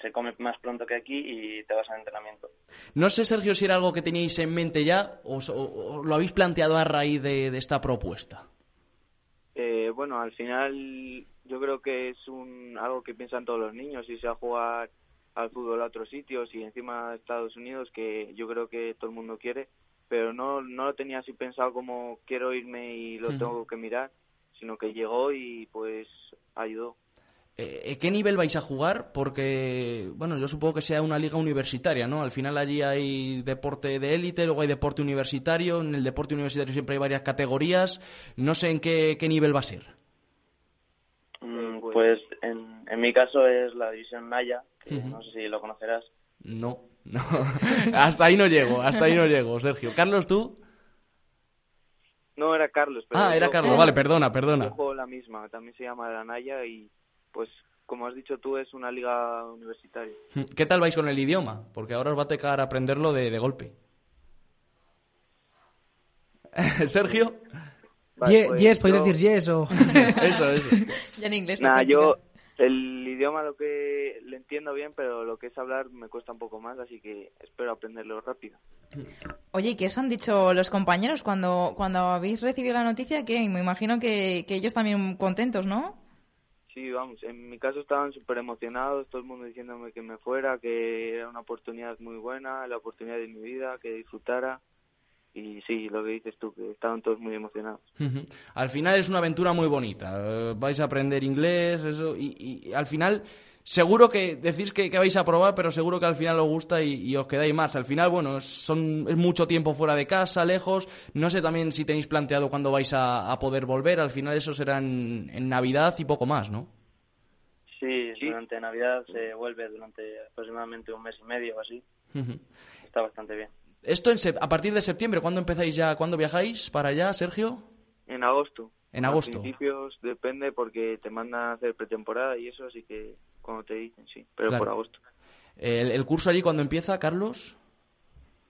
se come más pronto que aquí y te vas al entrenamiento. No sé, Sergio, si era algo que teníais en mente ya o, o- o lo habéis planteado a raíz de, de esta propuesta. Eh, bueno, al final yo creo que es un algo que piensan todos los niños, irse a jugar al fútbol a otros sitios y encima a Estados Unidos, que yo creo que todo el mundo quiere, pero no, no lo tenía así pensado como quiero irme y lo tengo que mirar, sino que llegó y pues ayudó. Eh, ¿Qué nivel vais a jugar? Porque, bueno, yo supongo que sea una liga universitaria, ¿no? Al final allí hay deporte de élite, luego hay deporte universitario. En el deporte universitario siempre hay varias categorías. No sé en qué, qué nivel va a ser. Mm, pues en, en mi caso es la división Naya, que no sé si lo conocerás. No, no. hasta ahí no llego, hasta ahí no llego, Sergio. Carlos, ¿tú? No, era Carlos. Pero Ah, era yo Carlos, vale, perdona, perdona. yo juego la misma, también se llama la Naya y pues como has dicho tú es una liga universitaria. ¿Qué tal vais con el idioma? Porque ahora os va a tocar aprenderlo de, de golpe. Sergio. Ye- pues yes, podéis yo- decir yes o... eso, eso. Ya en inglés. Nada, la yo el idioma lo que le entiendo bien, pero lo que es hablar me cuesta un poco más, así que espero aprenderlo rápido. Oye, ¿y qué os han dicho los compañeros cuando, cuando habéis recibido la noticia? Que me imagino que, que ellos también contentos, ¿no? Sí, vamos, en mi caso estaban súper emocionados, todo el mundo diciéndome que me fuera, que era una oportunidad muy buena, la oportunidad de mi vida, que disfrutara. Y sí, lo que dices tú, que estaban todos muy emocionados. Al final es una aventura muy bonita. Eh, vais a aprender inglés, eso, y, y al final seguro que decís que, que vais a probar, pero seguro que al final os gusta y, y os quedáis más. Al final, bueno, es- son, es mucho tiempo fuera de casa, lejos. No sé también si tenéis planteado cuándo vais a, a poder volver. Al final eso será en, en Navidad y poco más, ¿no? Sí, durante Navidad se vuelve durante aproximadamente un mes y medio o así. Está bastante bien. Esto en sep- a partir de septiembre, ¿cuándo empezáis ya? ¿Cuándo viajáis para allá, Sergio? En agosto. En A agosto. principios depende porque te mandan a hacer pretemporada y eso, así que cuando te dicen, sí, pero Claro. por agosto. El, el curso allí cuándo empieza, Carlos?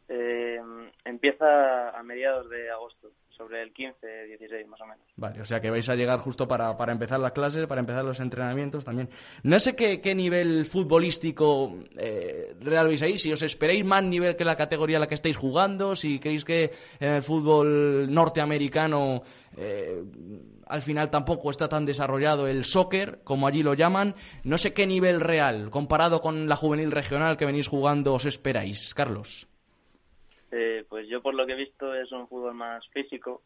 Eh, empieza a mediados de agosto, sobre el 15, 16 más o menos. Vale, o sea que vais a llegar justo para, para empezar las clases, para empezar los entrenamientos también. No sé qué, qué nivel futbolístico eh, real veis ahí, si os esperáis más nivel que la categoría a la que estáis jugando, si creéis que en el fútbol norteamericano eh, al final tampoco está tan desarrollado el soccer, como allí lo llaman. No sé qué nivel real, comparado con la juvenil regional que venís jugando, os esperáis, Carlos. Eh, pues yo por lo que he visto es un fútbol más físico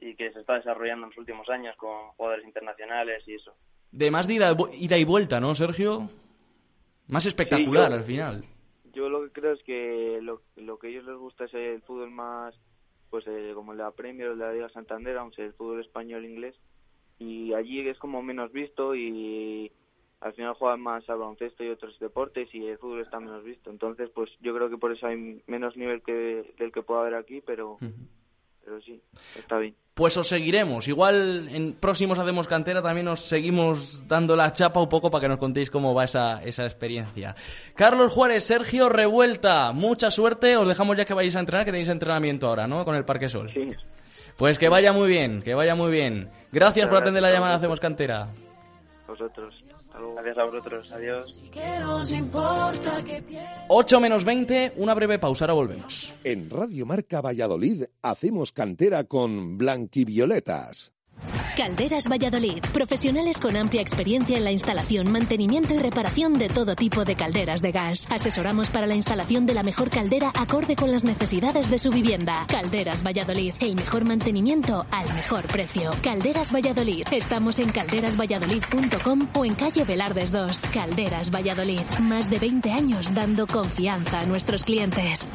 y que se está desarrollando en los últimos años con jugadores internacionales y eso. De más de ida, ida y vuelta, ¿no, Sergio? Más espectacular Sí, yo- al final. Yo lo que creo es que lo, lo que a ellos les gusta es el fútbol más, pues eh, como el de la Premier o la Liga Santander, aunque el fútbol español e inglés. Y allí es como menos visto y al final juegan más al baloncesto y otros deportes y el fútbol está menos visto. Entonces, pues yo creo que por eso hay menos nivel que del que pueda haber aquí, pero, pero sí, está bien. Pues os seguiremos. Igual en próximos Hacemos Cantera también os seguimos dando la chapa un poco para que nos contéis cómo va esa, esa experiencia. Carlos Juárez, Sergio Revuelta, mucha suerte. Os dejamos ya que vayáis a entrenar, que tenéis entrenamiento ahora, ¿no? Con el Parque Sol. Sí. Pues que vaya muy bien, que vaya muy bien. Gracias por atender la llamada Hacemos Cantera. Vosotros. Gracias a vosotros. Adiós. Que nos importa que pierda. 8 menos 20, una breve pausa, ahora volvemos. En Radio Marca Valladolid hacemos cantera con Blanquivioletas. Calderas Valladolid, profesionales con amplia experiencia en la instalación, mantenimiento y reparación de todo tipo de calderas de gas. Asesoramos para la instalación de la mejor caldera acorde con las necesidades de su vivienda. Calderas Valladolid, el mejor mantenimiento al mejor precio. Calderas Valladolid, estamos en calderasvalladolid.com o en calle Velardes 2. Calderas Valladolid, más de 20 años dando confianza a nuestros clientes.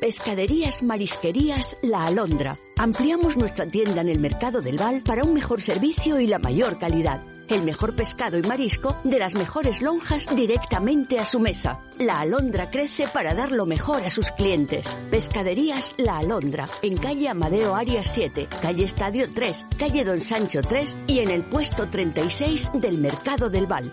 Pescaderías Marisquerías La Alondra. Ampliamos nuestra tienda en el Mercado del Val para un mejor servicio y la mayor calidad. El mejor pescado y marisco de las mejores lonjas directamente a su mesa. La Alondra crece para dar lo mejor a sus clientes. Pescaderías La Alondra, en calle Amadeo Arias 7, calle Estadio 3, calle Don Sancho 3 y en el puesto 36 del Mercado del Val.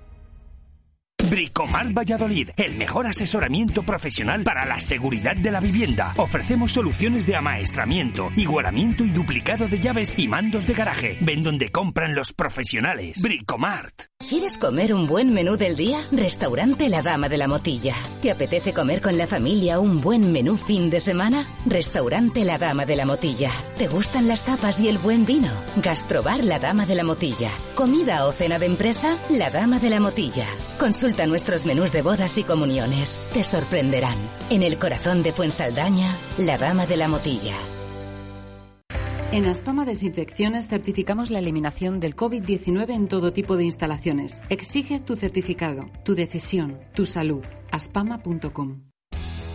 Bricomar Valladolid, el mejor asesoramiento profesional para la seguridad de la vivienda. Ofrecemos soluciones de amaestramiento, igualamiento y duplicado de llaves y mandos de garaje. Ven donde compran los profesionales. Bricomart. ¿Quieres comer un buen menú del día? Restaurante La Dama de la Motilla. ¿Te apetece comer con la familia un buen menú fin de semana? Restaurante La Dama de la Motilla. ¿Te gustan las tapas y el buen vino? Gastrobar La Dama de la Motilla. ¿Comida o cena de empresa? La Dama de la Motilla. Consulta nuestros menús de bodas y comuniones. Te sorprenderán. En el corazón de Fuensaldaña, La Dama de la Motilla. En Aspama Desinfecciones certificamos la eliminación del COVID-19 en todo tipo de instalaciones. Exige tu certificado, tu decisión, tu salud. aspama.com.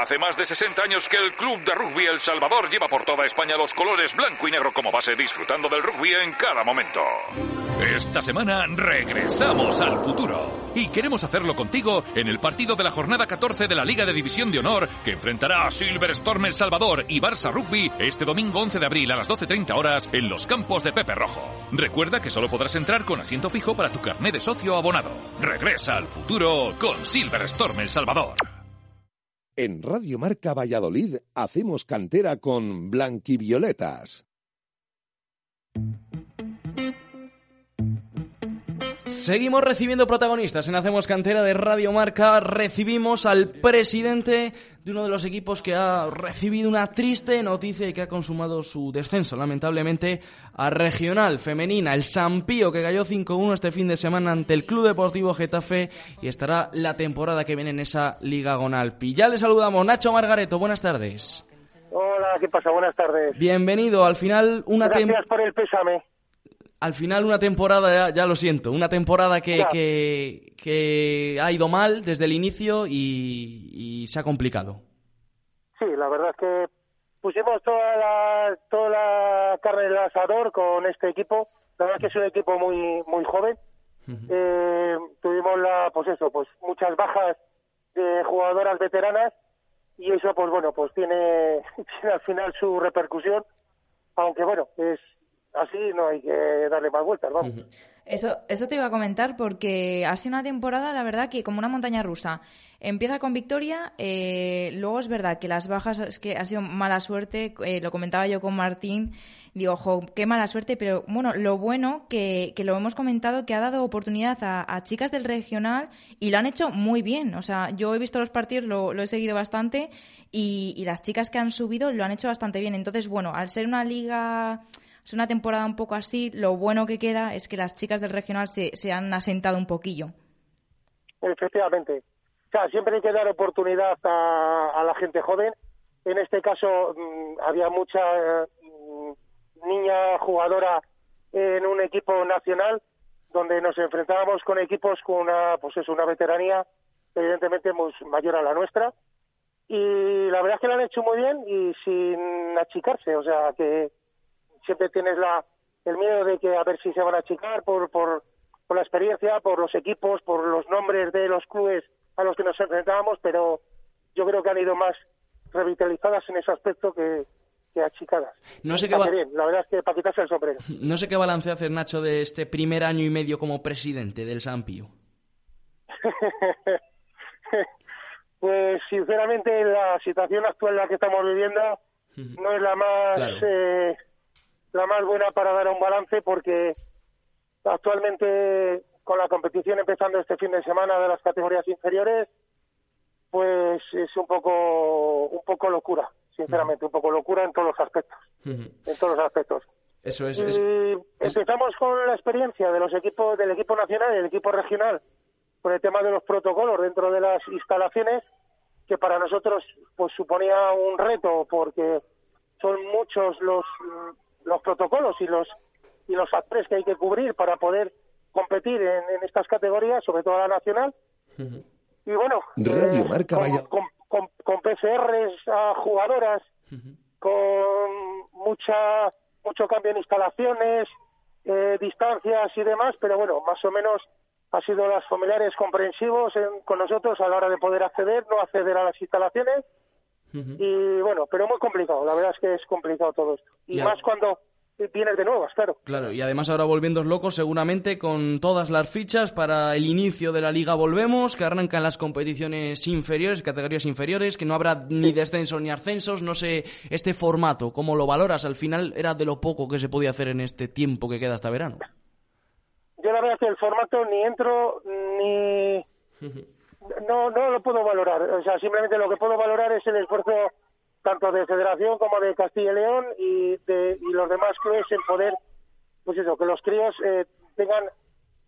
Hace más de 60 años que el Club de Rugby El Salvador lleva por toda España los colores blanco y negro como base, disfrutando del rugby en cada momento. Esta semana regresamos al futuro y queremos hacerlo contigo en el partido de la jornada 14 de la Liga de División de Honor que enfrentará a Silver Storm El Salvador y Barça Rugby este domingo 11 de abril a las 12.30 horas en los campos de Pepe Rojo. Recuerda que solo podrás entrar con asiento fijo para tu carné de socio abonado. Regresa al futuro con Silver Storm El Salvador. En Radio Marca Valladolid hacemos cantera con Blanquivioletas. Seguimos recibiendo protagonistas en Hacemos Cantera de Radio Marca. Recibimos al presidente de uno de los equipos que ha recibido una triste noticia y que ha consumado su descenso, lamentablemente, a regional femenina, el Sampío, que cayó 5-1 este fin de semana ante el Club Deportivo Getafe y estará la temporada que viene en esa Liga Gonalpi. Ya le saludamos, Nacho Margareto, buenas tardes. Hola, ¿qué pasa? Buenas tardes. Bienvenido, al final una Gracias por el pésame. Al final una temporada, ya, ya lo siento, una temporada que, que, que ha ido mal desde el inicio y, y se ha complicado. Sí, la verdad es que pusimos toda la, toda la carne del asador con este equipo. La verdad es que es un equipo muy muy joven. Eh, tuvimos la, pues eso, pues muchas bajas de jugadoras veteranas y eso, pues bueno, pues tiene, tiene al final su repercusión. Aunque bueno, es así, no hay que darle más vueltas, vamos. Eso, eso te iba a comentar porque ha sido una temporada, la verdad, que como una montaña rusa. Empieza con victoria, eh, luego es verdad que las bajas, es que ha sido mala suerte, eh, lo comentaba yo con Martín, digo, jo, qué mala suerte, pero bueno, lo bueno que, que lo hemos comentado, que ha dado oportunidad a, a chicas del regional y lo han hecho muy bien. O sea, yo he visto los partidos, lo, lo he seguido bastante y, y las chicas que han subido lo han hecho bastante bien. Entonces, bueno, al ser una liga es una temporada un poco así, lo bueno que queda es que las chicas del regional se, se han asentado un poquillo. Efectivamente. O sea, siempre hay que dar oportunidad a, a la gente joven. En este caso mm, había mucha mm, niña jugadora en un equipo nacional donde nos enfrentábamos con equipos con una, pues eso, una veteranía evidentemente muy mayor a la nuestra. Y la verdad es que lo han hecho muy bien y sin achicarse. O sea, que siempre tienes la, el miedo de que a ver si se van a achicar por, por, por la experiencia, por los equipos, por los nombres de los clubes a los que nos enfrentábamos, pero yo creo que han ido más revitalizadas en ese aspecto que, que achicadas. No sé qué Está va- bien, la verdad es que para quitarse el sombrero. No sé qué balance hacer, Nacho, de este primer año y medio como presidente del Sampío. pues sinceramente la situación actual en la que estamos viviendo no es la más Claro. eh, la más buena para dar un balance porque actualmente con la competición empezando este fin de semana de las categorías inferiores pues es un poco un poco locura sinceramente un poco locura en todos los aspectos en todos los aspectos Eso es. es- y empezamos con la experiencia de los equipos del equipo nacional y el equipo regional con el tema de los protocolos dentro de las instalaciones que para nosotros pues suponía un reto porque son muchos los los protocolos y los y los actores que hay que cubrir para poder competir en, en estas categorías sobre todo la nacional. Y bueno Radio eh, Marca con, con, con- con PCRs a jugadoras con mucha mucho cambio en instalaciones, eh, distancias y demás, pero bueno, más o menos ha sido los familiares comprensivos en- con nosotros a la hora de poder acceder, no acceder a las instalaciones y bueno, pero muy complicado, la verdad es que es complicado todo esto. Y más cuando vienes de nuevas, claro. Claro, y además ahora volviendo locos seguramente con todas las fichas para el inicio de la Liga Volvemos, que arrancan las competiciones inferiores, categorías inferiores, que no habrá ni descensos ni ascensos, no sé, este formato, ¿cómo lo valoras? Al final era de lo poco que se podía hacer en este tiempo que queda hasta verano. Yo la verdad es que el formato ni entro ni no no lo puedo valorar. O sea, simplemente lo que puedo valorar es el esfuerzo tanto de Federación como de Castilla y León y de y los demás clubes en poder, pues eso, que los críos eh, tengan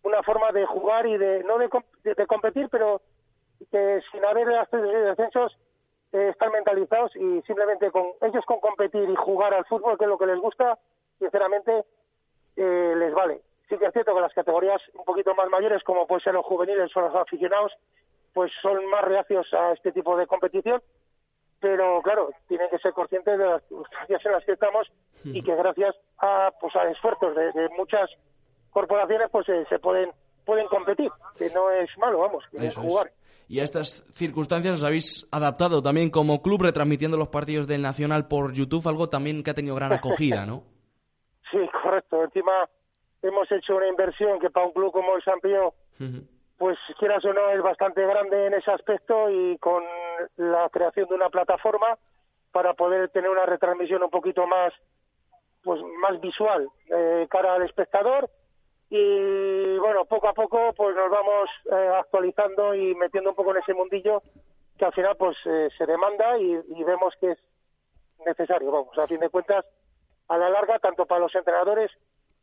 una forma de jugar y de no de, de- de competir, pero que sin haber ascensos y descensos eh, están mentalizados y simplemente con ellos con competir y jugar al fútbol, que es lo que les gusta, sinceramente eh, les vale. Sí que es cierto que las categorías un poquito más mayores, como pueden ser los juveniles o los aficionados, pues son más reacios a este tipo de competición, pero claro, tienen que ser conscientes de las circunstancias en las que estamos y que gracias a pues a esfuerzos de, de muchas corporaciones pues eh, se pueden pueden competir, que no es malo, vamos, que es. jugar. Y a estas circunstancias os habéis adaptado también como club retransmitiendo los partidos del Nacional por YouTube, algo también que ha tenido gran acogida, ¿no? Sí, correcto. Encima hemos hecho una inversión que para un club como el San Pío pues quieras o no es bastante grande en ese aspecto y con la creación de una plataforma para poder tener una retransmisión un poquito más pues más visual eh, cara al espectador. Y bueno, poco a poco pues nos vamos eh, actualizando y metiendo un poco en ese mundillo que al final pues eh, se demanda y, y vemos que es necesario, vamos, a fin de cuentas, a la larga, tanto para los entrenadores,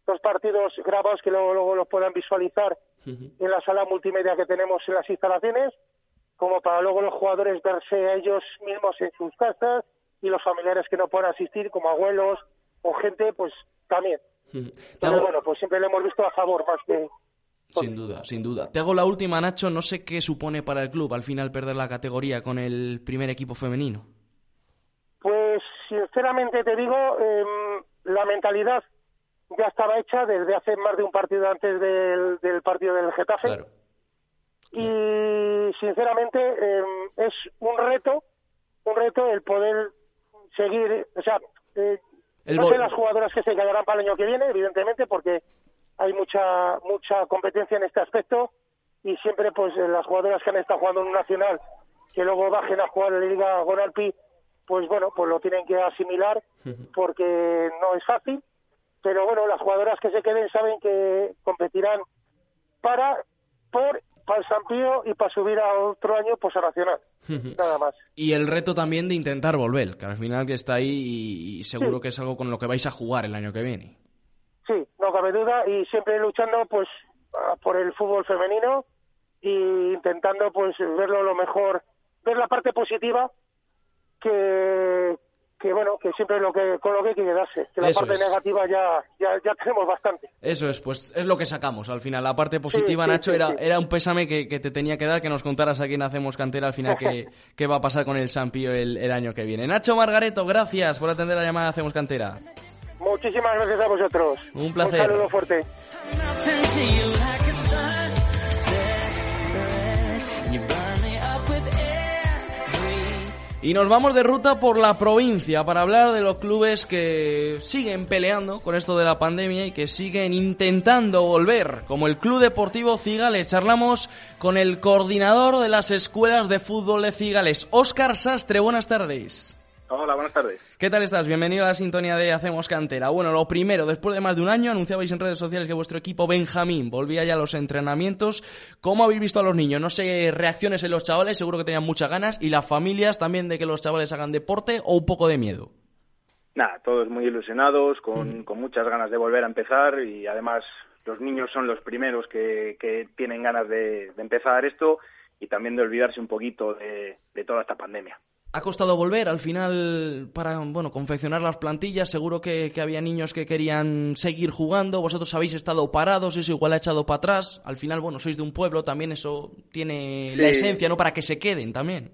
los partidos grabados que luego, luego los puedan visualizar en la sala multimedia que tenemos en las instalaciones, como para luego los jugadores verse a ellos mismos en sus casas y los familiares que no puedan asistir, como abuelos o gente, pues también. Pero bueno, pues siempre lo hemos visto a favor más que... Sin duda, sin duda. Te hago la última, Nacho. No sé qué supone para el club al final perder la categoría con el primer equipo femenino. Pues sinceramente te digo, em, la mentalidad ya estaba hecha desde hace más de un partido antes del, del partido del Getafe. Y sinceramente em, es un reto, un reto el poder seguir, o sea, eh, El no sé las jugadoras que se quedarán para el año que viene, evidentemente, porque hay mucha mucha competencia en este aspecto y siempre pues eh, las jugadoras que han estado jugando en un nacional que luego bajen a jugar en la Liga Gonalpi, pues bueno, pues lo tienen que asimilar porque no es fácil, pero bueno, las jugadoras que se queden saben que competirán para por para el San Pío y para subir a otro año pues a nacional, nada más. Y el reto también de intentar volver, que al final que está ahí y, y seguro que es algo con lo que vais a jugar el año que viene. Sí, no cabe duda y siempre luchando pues por el fútbol femenino y intentando pues verlo lo mejor, ver la parte positiva que que bueno, que siempre es lo que con lo que hay que quedarse, que la Eso parte es. negativa ya, ya ya tenemos bastante. Eso es, pues es lo que sacamos al final. La parte positiva, sí, Nacho, sí, era, sí. era un pésame que, que te tenía que dar, que nos contaras aquí en Hacemos Cantera al final qué, qué va a pasar con el Sampío el, el año que viene. Nacho Margareto, gracias por atender la llamada de Hacemos Cantera. Muchísimas gracias a vosotros. Un placer. Un saludo fuerte. Y nos vamos de ruta por la provincia para hablar de los clubes que siguen peleando con esto de la pandemia y que siguen intentando volver, como el Club Deportivo Cigales. Charlamos con el coordinador de las escuelas de fútbol de Cigales, Óscar Sastre. Buenas tardes. Hola, buenas tardes. ¿Qué tal estás? Bienvenido a la sintonía de Hacemos Cantera. Bueno, lo primero, después de más de un año anunciabais en redes sociales que vuestro equipo Benjamín volvía ya a los entrenamientos. ¿Cómo habéis visto a los niños? No sé, reacciones en los chavales, seguro que tenían muchas ganas. ¿Y las familias también de que los chavales hagan deporte o un poco de miedo? Nada, todos muy ilusionados, con, con muchas ganas de volver a empezar y además los niños son los primeros que, que tienen ganas de, de empezar esto y también de olvidarse un poquito de, de toda esta pandemia. Ha costado volver al final para, bueno, confeccionar las plantillas. Seguro que, que había niños que querían seguir jugando. Vosotros habéis estado parados, eso igual ha echado para atrás. Al final, bueno, sois de un pueblo, también eso tiene la esencia, ¿no? Para que se queden también.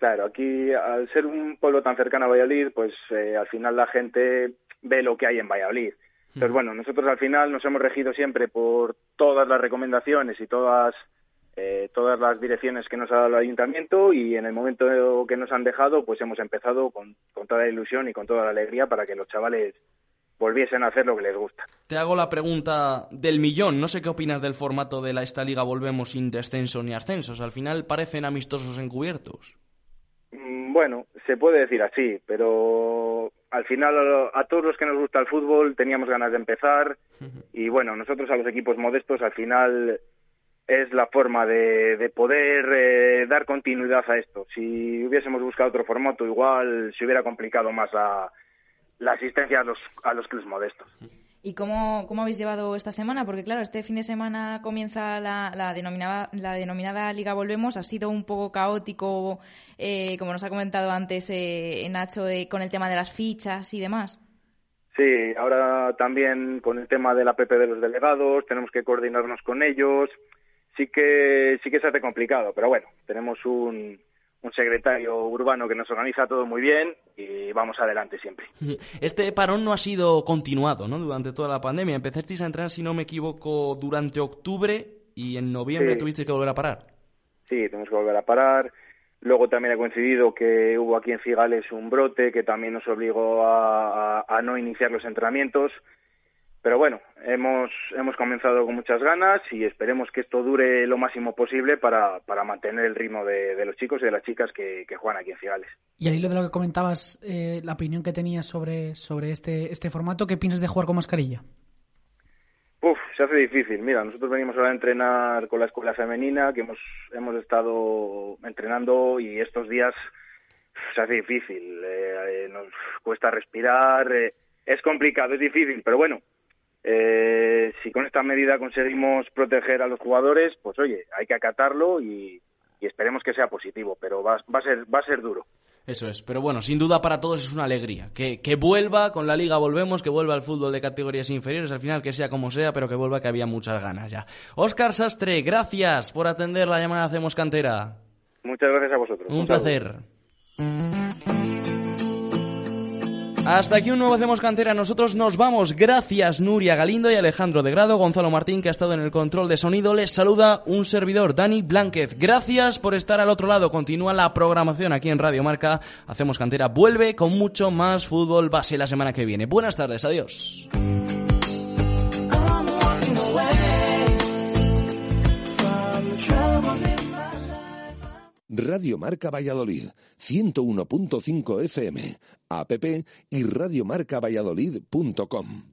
Claro, aquí al ser un pueblo tan cercano a Valladolid, pues eh, al final la gente ve lo que hay en Valladolid. Entonces, bueno, nosotros al final nos hemos regido siempre por todas las recomendaciones y todas eh, todas las direcciones que nos ha dado el ayuntamiento y en el momento que nos han dejado, pues hemos empezado con, con toda la ilusión y con toda la alegría para que los chavales volviesen a hacer lo que les gusta. Te hago la pregunta del millón. No sé qué opinas del formato de la esta liga volvemos sin descenso ni ascensos. Al final parecen amistosos encubiertos. Mm, Bueno, se puede decir así, pero al final a todos los que nos gusta el fútbol teníamos ganas de empezar y bueno, nosotros a los equipos modestos al final es la forma de, de poder eh, dar continuidad a esto. Si hubiésemos buscado otro formato, igual se hubiera complicado más la, la asistencia a los, a los clubes modestos. ¿Y cómo, cómo habéis llevado esta semana? Porque claro, este fin de semana comienza la, la, denominada, la denominada Liga Volvemos. Ha sido un poco caótico, eh, como nos ha comentado antes eh, Nacho, de, con el tema de las fichas y demás. Sí, ahora también con el tema del APP de los delegados, tenemos que coordinarnos con ellos. Sí que sí que se hace complicado, pero bueno, tenemos un, un secretario urbano que nos organiza todo muy bien y vamos adelante siempre. Este parón no ha sido continuado, ¿no? Durante toda la pandemia. Empezasteis a entrenar, si no me equivoco, durante octubre y en noviembre Sí. tuvisteis que volver a parar. Sí, tenemos que volver a parar. Luego también ha coincidido que hubo aquí en Cigales un brote que también nos obligó a, a- a no iniciar los entrenamientos. Pero bueno, hemos, hemos comenzado con muchas ganas y esperemos que esto dure lo máximo posible para, para mantener el ritmo de, de los chicos y de las chicas que, que juegan aquí en Cigales. Y al hilo de lo que comentabas, eh, la opinión que tenías sobre, sobre este, este formato, ¿qué piensas de jugar con mascarilla? Uf, se hace difícil. Mira, nosotros venimos ahora a entrenar con la escuela femenina, que hemos, hemos estado entrenando y estos días se hace difícil. Eh, eh, nos cuesta respirar, eh, es complicado, es difícil, pero bueno, eh, si con esta medida conseguimos proteger a los jugadores, pues oye, hay que acatarlo y, y esperemos que sea positivo, pero va, va, a ser, va a ser duro. Eso es, pero bueno, sin duda para todos es una alegría. Que, que vuelva, con la liga volvemos, que vuelva al fútbol de categorías inferiores, al final que sea como sea, pero que vuelva que había muchas ganas ya. Óscar Sastre, gracias por atender la llamada Hacemos Cantera. Muchas gracias a vosotros. Un, placer. Hasta aquí un nuevo Hacemos Cantera. Nosotros nos vamos. Gracias Nuria Galindo y Alejandro de Grado. Gonzalo Martín, que ha estado en el control de sonido. Les saluda un servidor, Dani Blanquez. Gracias por estar al otro lado. Continúa la programación aquí en Radio Marca. Hacemos Cantera. Vuelve con mucho más fútbol base la semana que viene. Buenas tardes. Adiós. Radio Marca Valladolid, 101.5 FM, app y radiomarcavalladolid.com.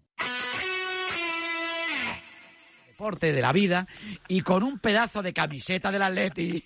Deporte de la vida y con un pedazo de camiseta del Atleti.